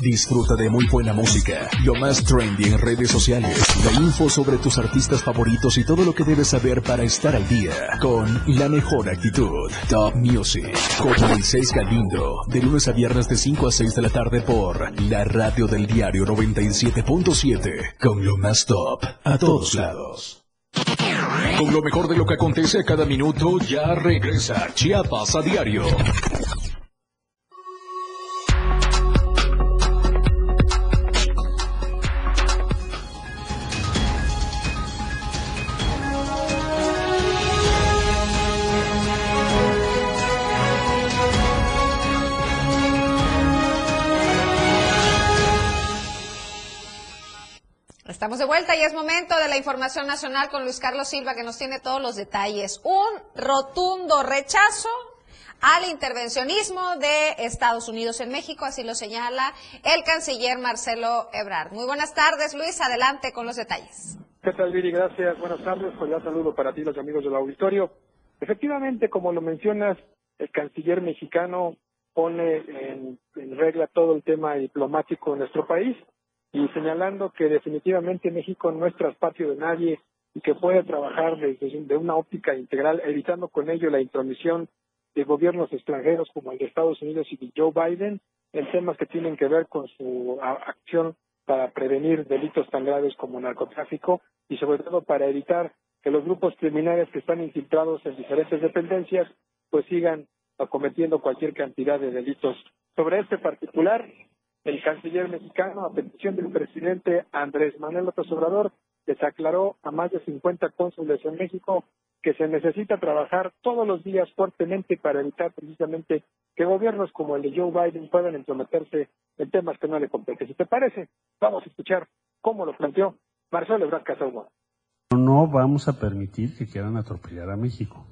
Disfruta de muy buena música, lo más trendy en redes sociales, la info sobre tus artistas favoritos y todo lo que debes saber para estar al día con la mejor actitud. Top Music con Moisés Galindo, de lunes a viernes de 5 a 6 de la tarde por la radio del diario 97.7 con lo más top a todos lados. Con lo mejor de lo que acontece a cada minuto ya regresa Chiapas a diario. Estamos de vuelta y es momento de la información nacional con Luis Carlos Silva que nos tiene todos los detalles. Un rotundo rechazo al intervencionismo de Estados Unidos en México, así lo señala el canciller Marcelo Ebrard. Muy buenas tardes, Luis, adelante con los detalles. ¿Qué tal, Viri? Gracias, buenas tardes. Pues ya saludo para ti, los amigos del auditorio. Efectivamente, como lo mencionas, el canciller mexicano pone en, en regla todo el tema diplomático en nuestro país y señalando que definitivamente México no es traspacio de nadie y que puede trabajar desde de una óptica integral, evitando con ello la intromisión de gobiernos extranjeros como el de Estados Unidos y de Joe Biden en temas que tienen que ver con su acción para prevenir delitos tan graves como narcotráfico y sobre todo para evitar que los grupos criminales que están infiltrados en diferentes dependencias pues sigan cometiendo cualquier cantidad de delitos. Sobre este particular, el canciller mexicano, a petición del presidente Andrés Manuel López Obrador, les aclaró a más de 50 cónsules en México que se necesita trabajar todos los días fuertemente para evitar precisamente que gobiernos como el de Joe Biden puedan entrometerse en temas que no le competen. Si te parece, vamos a escuchar cómo lo planteó Marcelo Ebrard Casaubon. No vamos a permitir que quieran atropellar a México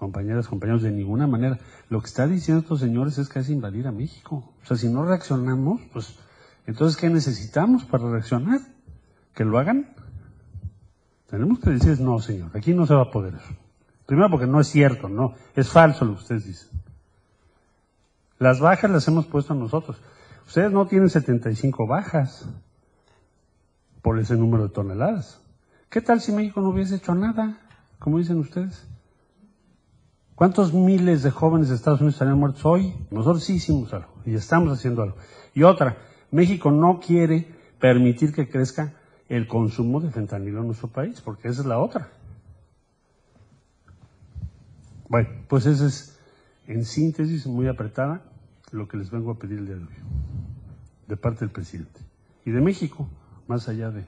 compañeras, compañeros, de ninguna manera. Lo que está diciendo estos señores es que es invadir a México. O sea, si no reaccionamos, pues, entonces, ¿qué necesitamos para reaccionar? ¿Que lo hagan? Tenemos que decir, no, señor, aquí no se va a poder eso. Primero porque no es cierto, no, es falso lo que ustedes dicen. Las bajas las hemos puesto nosotros. Ustedes no tienen 75 bajas por ese número de toneladas. ¿Qué tal si México no hubiese hecho nada, como dicen ustedes? ¿Cuántos miles de jóvenes de Estados Unidos estarían muertos hoy? Nosotros sí hicimos algo y estamos haciendo algo. Y otra, México no quiere permitir que crezca el consumo de fentanilo en nuestro país, porque esa es la otra. Bueno, pues ese es, en síntesis, muy apretada, lo que les vengo a pedir el día de hoy, de parte del presidente. Y de México, más allá de,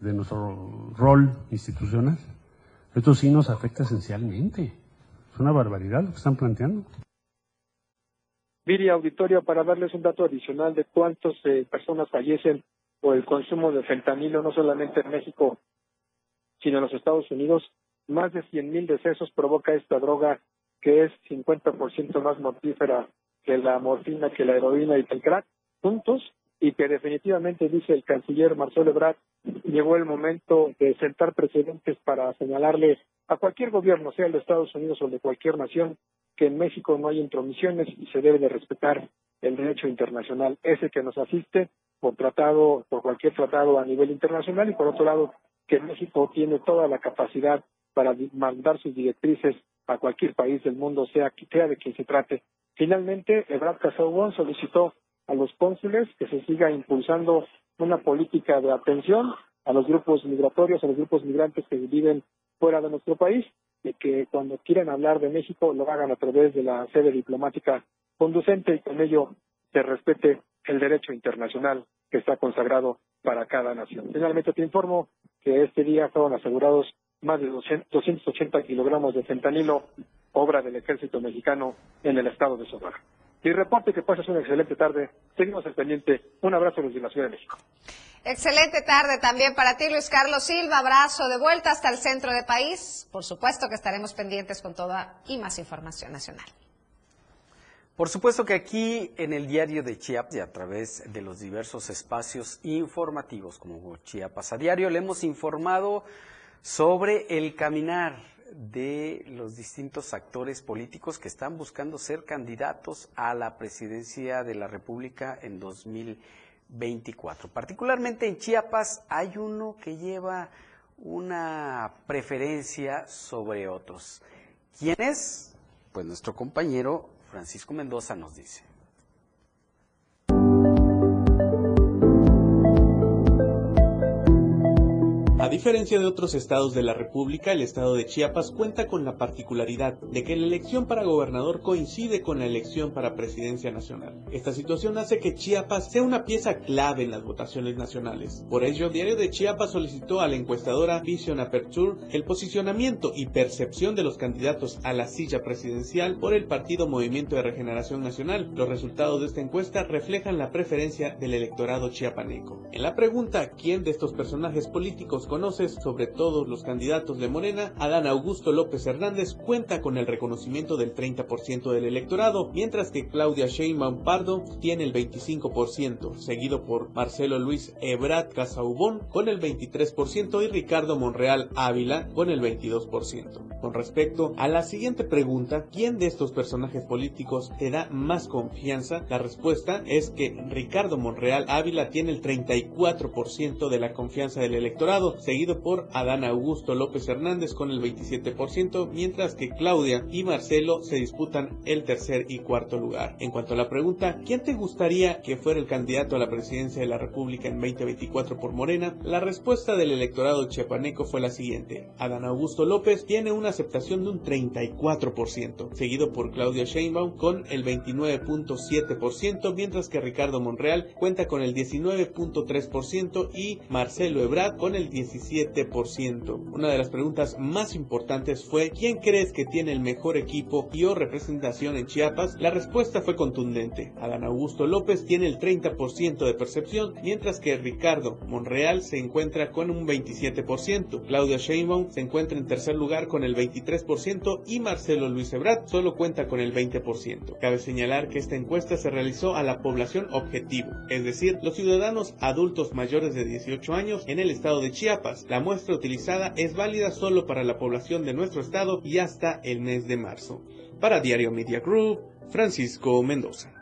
de nuestro rol institucional. Esto sí nos afecta esencialmente una barbaridad lo que están planteando. Viri Auditorio, para darles un dato adicional de cuántas eh, personas fallecen por el consumo de fentanilo, no solamente en México, sino en los Estados Unidos, más de 100.000 decesos provoca esta droga que es 50% más mortífera que la morfina, que la heroína y el crack juntos, y que definitivamente, dice el canciller Marcelo Ebrard, llegó el momento de sentar precedentes para señalarle a cualquier gobierno, sea el de Estados Unidos o de cualquier nación, que en México no hay intromisiones y se debe de respetar el derecho internacional, ese que nos asiste por tratado, por cualquier tratado a nivel internacional y por otro lado que México tiene toda la capacidad para mandar sus directrices a cualquier país del mundo, sea, sea de quien se trate. Finalmente, Ebrard Casaubon solicitó a los cónsules que se siga impulsando una política de atención a los grupos migratorios, a los grupos migrantes que viven fuera de nuestro país y que cuando quieran hablar de México lo hagan a través de la sede diplomática conducente y con ello se respete el derecho internacional que está consagrado para cada nación. Finalmente te informo que este día fueron asegurados más de 280 kilogramos de fentanilo, obra del ejército mexicano en el estado de Sonora. Y reporte que pases una excelente tarde. Seguimos al pendiente. Un abrazo desde la Ciudad de México. Excelente tarde también para ti, Luis Carlos Silva. Abrazo de vuelta hasta el centro del país. Por supuesto que estaremos pendientes con toda y más información nacional. Por supuesto que aquí en el diario de Chiapas y a través de los diversos espacios informativos como Chiapas a diario le hemos informado sobre el caminar de los distintos actores políticos que están buscando ser candidatos a la presidencia de la República en 2024. Particularmente en Chiapas hay uno que lleva una preferencia sobre otros. ¿Quién es? Pues nuestro compañero Francisco Mendoza nos dice. A diferencia de otros estados de la República, el estado de Chiapas cuenta con la particularidad de que la elección para gobernador coincide con la elección para presidencia nacional. Esta situación hace que Chiapas sea una pieza clave en las votaciones nacionales. Por ello, Diario de Chiapas solicitó a la encuestadora Vision Aperture el posicionamiento y percepción de los candidatos a la silla presidencial por el partido Movimiento de Regeneración Nacional. Los resultados de esta encuesta reflejan la preferencia del electorado chiapaneco. En la pregunta ¿quién de estos personajes políticos conoces sobre todos los candidatos de Morena, Adán Augusto López Hernández cuenta con el reconocimiento del 30% del electorado, mientras que Claudia Sheinbaum Pardo tiene el 25%, seguido por Marcelo Luis Ebrat Casaubón con el 23% y Ricardo Monreal Ávila con el 22%. Con respecto a la siguiente pregunta, ¿quién de estos personajes políticos te da más confianza? La respuesta es que Ricardo Monreal Ávila tiene el 34% de la confianza del electorado, seguido por Adán Augusto López Hernández con el 27%, mientras que Claudia y Marcelo se disputan el tercer y cuarto lugar. En cuanto a la pregunta, ¿quién te gustaría que fuera el candidato a la presidencia de la República en 2024 por Morena? La respuesta del electorado chiapaneco fue la siguiente. Adán Augusto López tiene una aceptación de un 34%, seguido por Claudia Sheinbaum con el 29.7%, mientras que Ricardo Monreal cuenta con el 19.3% y Marcelo Ebrard con el 17%. Una de las preguntas más importantes fue ¿quién crees que tiene el mejor equipo y o representación en Chiapas? La respuesta fue contundente. Adán Augusto López tiene el 30% de percepción, mientras que Ricardo Monreal se encuentra con un 27%. Claudia Sheinbaum se encuentra en tercer lugar con el 23% y Marcelo Luis Ebrat solo cuenta con el 20%. Cabe señalar que esta encuesta se realizó a la población objetivo, es decir, los ciudadanos adultos mayores de 18 años en el estado de Chiapas la muestra utilizada es válida solo para la población de nuestro estado y hasta el mes de marzo. Para Diario Media Group, Francisco Mendoza.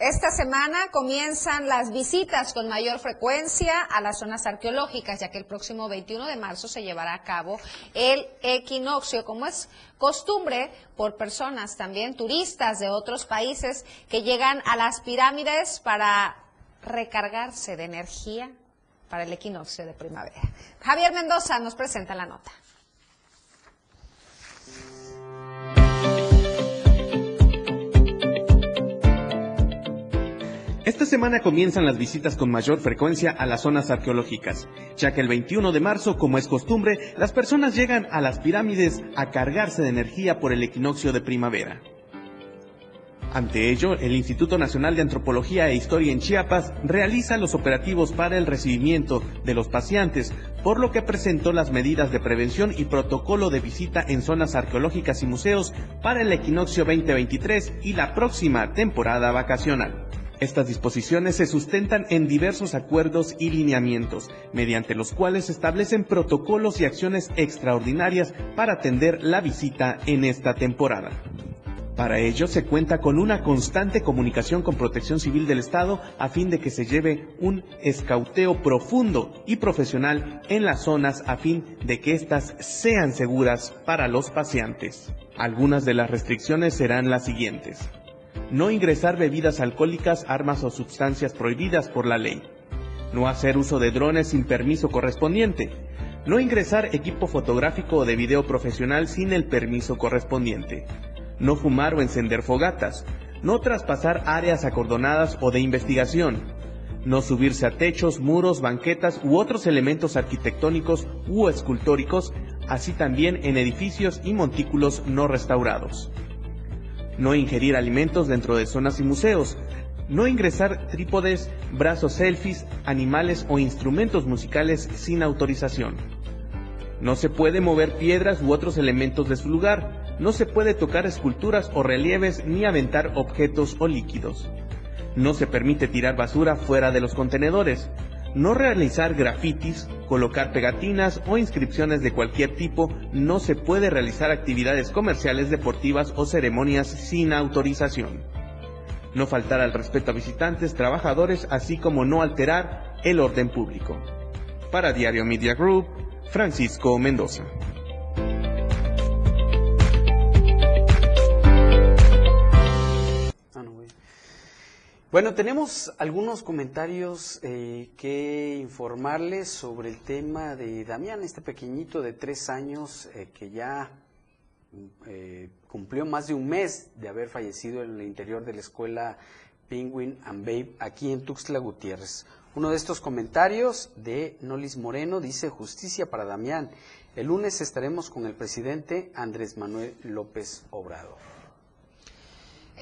Esta semana comienzan las visitas con mayor frecuencia a las zonas arqueológicas, ya que el próximo 21 de marzo se llevará a cabo el equinoccio, como es costumbre por personas también turistas de otros países que llegan a las pirámides para recargarse de energía para el equinoccio de primavera. Javier Mendoza nos presenta la nota. Esta semana comienzan las visitas con mayor frecuencia a las zonas arqueológicas, ya que el 21 de marzo, como es costumbre, las personas llegan a las pirámides a cargarse de energía por el equinoccio de primavera. Ante ello, el Instituto Nacional de Antropología e Historia en Chiapas realiza los operativos para el recibimiento de los pacientes, por lo que presentó las medidas de prevención y protocolo de visita en zonas arqueológicas y museos para el equinoccio 2023 y la próxima temporada vacacional. Estas disposiciones se sustentan en diversos acuerdos y lineamientos, mediante los cuales se establecen protocolos y acciones extraordinarias para atender la visita en esta temporada. Para ello se cuenta con una constante comunicación con Protección Civil del Estado a fin de que se lleve un escauteo profundo y profesional en las zonas a fin de que éstas sean seguras para los pacientes. Algunas de las restricciones serán las siguientes. No ingresar bebidas alcohólicas, armas o sustancias prohibidas por la ley. No hacer uso de drones sin permiso correspondiente. No ingresar equipo fotográfico o de video profesional sin el permiso correspondiente no fumar o encender fogatas, no traspasar áreas acordonadas o de investigación, no subirse a techos, muros, banquetas u otros elementos arquitectónicos u escultóricos, así también en edificios y montículos no restaurados. No ingerir alimentos dentro de zonas y museos, No ingresar trípodes, brazos selfies, animales o instrumentos musicales sin autorización. No se puede mover piedras u otros elementos de su lugar. No se puede tocar esculturas o relieves ni aventar objetos o líquidos. No se permite tirar basura fuera de los contenedores. No realizar grafitis, colocar pegatinas o inscripciones de cualquier tipo. No se puede realizar actividades comerciales, deportivas o ceremonias sin autorización no faltar al respeto a visitantes, trabajadores, así como no alterar el orden público. Para Diario Media Group, Francisco Mendoza. Bueno, tenemos algunos comentarios eh, que informarles sobre el tema de Damián, este pequeñito de tres años eh, que ya eh, cumplió más de un mes de haber fallecido en el interior de la escuela Penguin and Babe aquí en Tuxtla Gutiérrez. Uno de estos comentarios de Nolis Moreno dice justicia para Damián. El lunes estaremos con el presidente Andrés Manuel López Obrador.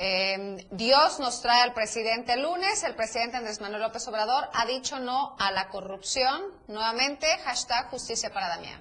Eh, Dios nos trae al presidente el lunes. El presidente Andrés Manuel López Obrador ha dicho no a la corrupción. Nuevamente, hashtag justicia para Damián.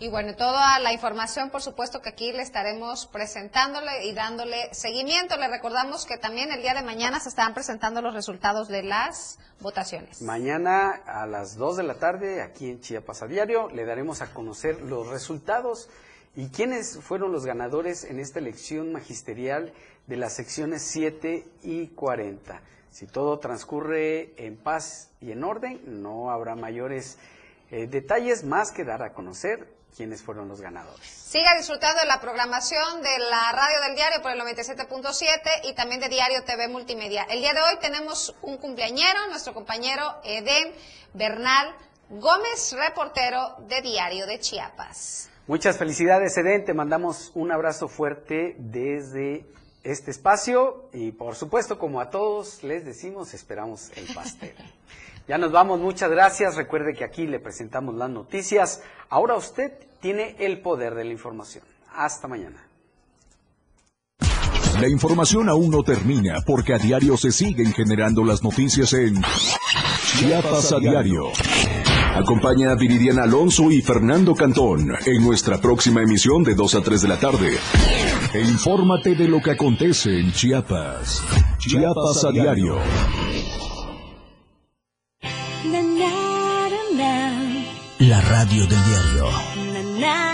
Y bueno, toda la información, por supuesto, que aquí le estaremos presentándole y dándole seguimiento. Le recordamos que también el día de mañana se estarán presentando los resultados de las votaciones. Mañana a las 2 de la tarde, aquí en Chiapas a Diario, le daremos a conocer los resultados y quiénes fueron los ganadores en esta elección magisterial de las secciones 7 y 40. Si todo transcurre en paz y en orden, no habrá mayores eh, detalles más que dar a conocer quiénes fueron los ganadores. Siga disfrutando de la programación de la radio del diario por el 97.7 y también de Diario TV Multimedia. El día de hoy tenemos un cumpleañero, nuestro compañero Eden Bernal Gómez, reportero de Diario de Chiapas. Muchas felicidades, Eden. Te mandamos un abrazo fuerte desde este espacio y por supuesto, como a todos les decimos, esperamos el pastel. [LAUGHS] Ya nos vamos, muchas gracias. Recuerde que aquí le presentamos las noticias. Ahora usted tiene el poder de la información. Hasta mañana. La información aún no termina porque a diario se siguen generando las noticias en Chiapas a diario. Acompaña a Viridiana Alonso y Fernando Cantón en nuestra próxima emisión de 2 a 3 de la tarde. E infórmate de lo que acontece en Chiapas. Chiapas a diario. La radio del diario.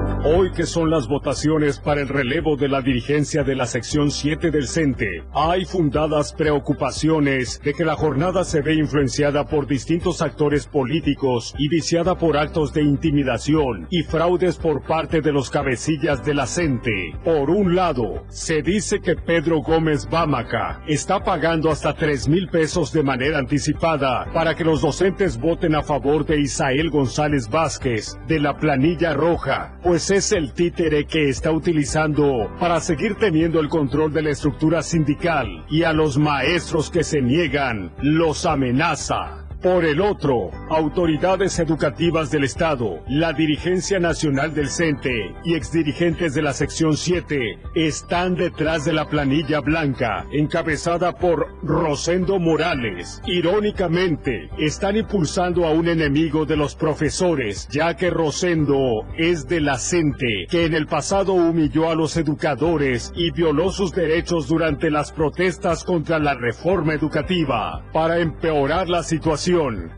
Hoy que son las votaciones para el relevo de la dirigencia de la sección 7 del CENTE, hay fundadas preocupaciones de que la jornada se ve influenciada por distintos actores políticos y viciada por actos de intimidación y fraudes por parte de los cabecillas de la CENTE. Por un lado, se dice que Pedro Gómez Bámaca está pagando hasta 3 mil pesos de manera anticipada para que los docentes voten a favor de Isael González Vázquez de la planilla roja, pues es el títere que está utilizando para seguir teniendo el control de la estructura sindical y a los maestros que se niegan los amenaza. Por el otro, autoridades educativas del Estado, la dirigencia nacional del CENTE y exdirigentes de la sección 7 están detrás de la planilla blanca encabezada por Rosendo Morales. Irónicamente, están impulsando a un enemigo de los profesores, ya que Rosendo es de la CENTE, que en el pasado humilló a los educadores y violó sus derechos durante las protestas contra la reforma educativa. Para empeorar la situación,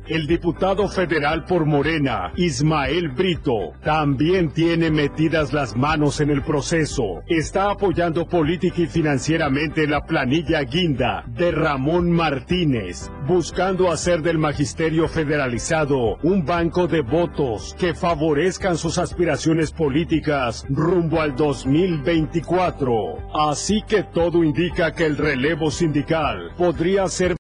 el diputado federal por Morena, Ismael Brito, también tiene metidas las manos en el proceso. Está apoyando política y financieramente la planilla guinda de Ramón Martínez, buscando hacer del magisterio federalizado un banco de votos que favorezcan sus aspiraciones políticas rumbo al 2024. Así que todo indica que el relevo sindical podría ser